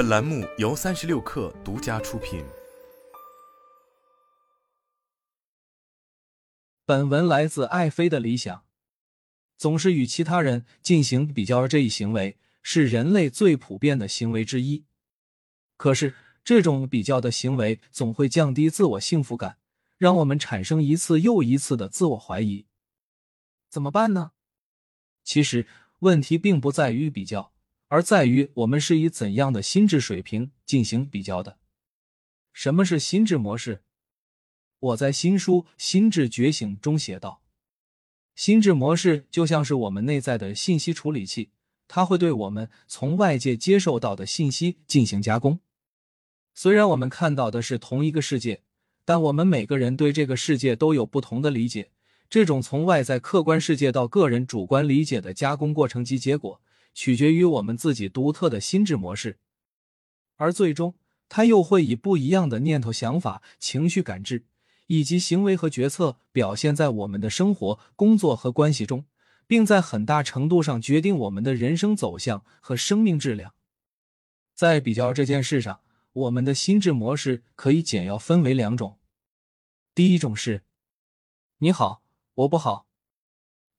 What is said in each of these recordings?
本栏目由三十六氪独家出品。本文来自爱妃的理想。总是与其他人进行比较，这一行为是人类最普遍的行为之一。可是，这种比较的行为总会降低自我幸福感，让我们产生一次又一次的自我怀疑。怎么办呢？其实，问题并不在于比较。而在于我们是以怎样的心智水平进行比较的？什么是心智模式？我在新书《心智觉醒》中写道：心智模式就像是我们内在的信息处理器，它会对我们从外界接受到的信息进行加工。虽然我们看到的是同一个世界，但我们每个人对这个世界都有不同的理解。这种从外在客观世界到个人主观理解的加工过程及结果。取决于我们自己独特的心智模式，而最终，它又会以不一样的念头、想法、情绪感知以及行为和决策表现在我们的生活、工作和关系中，并在很大程度上决定我们的人生走向和生命质量。在比较这件事上，我们的心智模式可以简要分为两种。第一种是“你好，我不好”，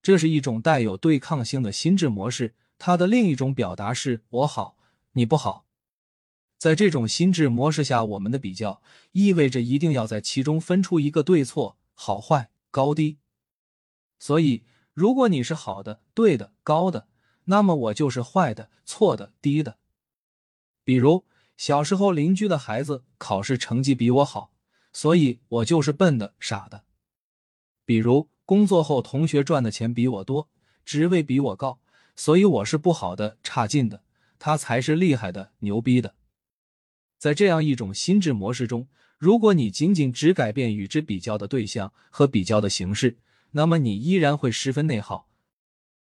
这是一种带有对抗性的心智模式。它的另一种表达是我好，你不好。在这种心智模式下，我们的比较意味着一定要在其中分出一个对错、好坏、高低。所以，如果你是好的、对的、高的，那么我就是坏的、错的、低的。比如，小时候邻居的孩子考试成绩比我好，所以我就是笨的、傻的。比如，工作后同学赚的钱比我多，职位比我高。所以我是不好的、差劲的，他才是厉害的、牛逼的。在这样一种心智模式中，如果你仅仅只改变与之比较的对象和比较的形式，那么你依然会十分内耗。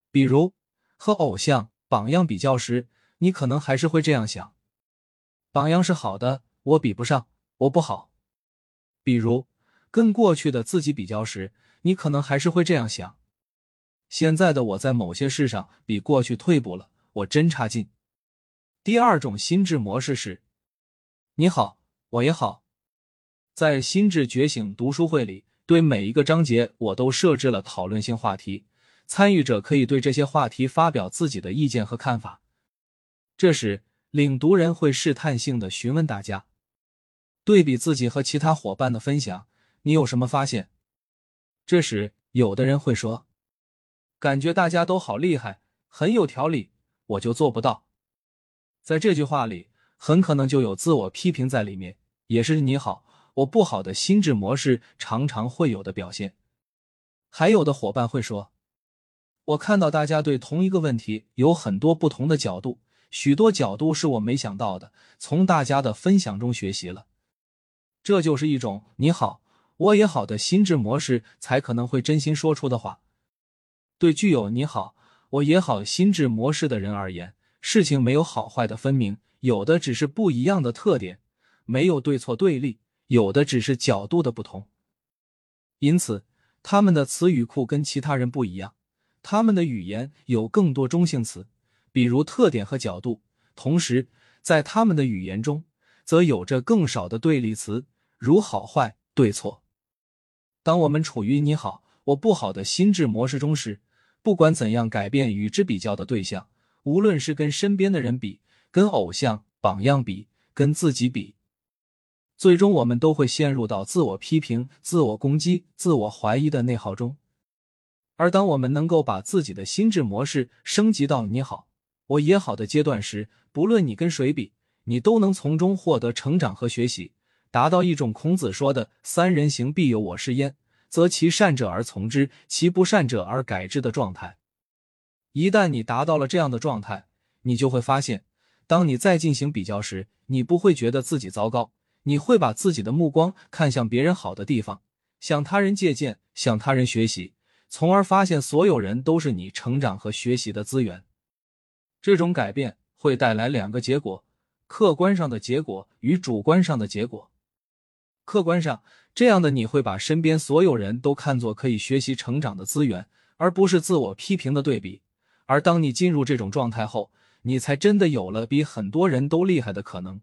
比如和偶像、榜样比较时，你可能还是会这样想：榜样是好的，我比不上，我不好。比如跟过去的自己比较时，你可能还是会这样想。现在的我在某些事上比过去退步了，我真差劲。第二种心智模式是：你好，我也好。在心智觉醒读书会里，对每一个章节我都设置了讨论性话题，参与者可以对这些话题发表自己的意见和看法。这时，领读人会试探性的询问大家：对比自己和其他伙伴的分享，你有什么发现？这时，有的人会说。感觉大家都好厉害，很有条理，我就做不到。在这句话里，很可能就有自我批评在里面，也是你好我不好的心智模式常常会有的表现。还有的伙伴会说：“我看到大家对同一个问题有很多不同的角度，许多角度是我没想到的，从大家的分享中学习了。”这就是一种你好我也好的心智模式才可能会真心说出的话。对具有“你好，我也好”心智模式的人而言，事情没有好坏的分明，有的只是不一样的特点，没有对错对立，有的只是角度的不同。因此，他们的词语库跟其他人不一样，他们的语言有更多中性词，比如特点和角度。同时，在他们的语言中，则有着更少的对立词，如好坏、对错。当我们处于“你好，我不好”的心智模式中时，不管怎样改变与之比较的对象，无论是跟身边的人比、跟偶像榜样比、跟自己比，最终我们都会陷入到自我批评、自我攻击、自我怀疑的内耗中。而当我们能够把自己的心智模式升级到“你好，我也好”的阶段时，不论你跟谁比，你都能从中获得成长和学习，达到一种孔子说的“三人行，必有我师焉”。则其善者而从之，其不善者而改之的状态。一旦你达到了这样的状态，你就会发现，当你再进行比较时，你不会觉得自己糟糕，你会把自己的目光看向别人好的地方，向他人借鉴，向他人学习，从而发现所有人都是你成长和学习的资源。这种改变会带来两个结果：客观上的结果与主观上的结果。客观上，这样的你会把身边所有人都看作可以学习成长的资源，而不是自我批评的对比。而当你进入这种状态后，你才真的有了比很多人都厉害的可能。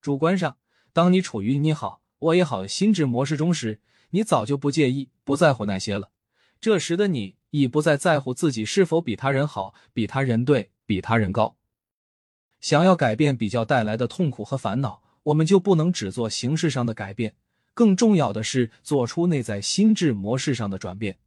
主观上，当你处于你好我也好心智模式中时，你早就不介意、不在乎那些了。这时的你已不再在乎自己是否比他人好、比他人对、比他人高。想要改变比较带来的痛苦和烦恼，我们就不能只做形式上的改变，更重要的是做出内在心智模式上的转变。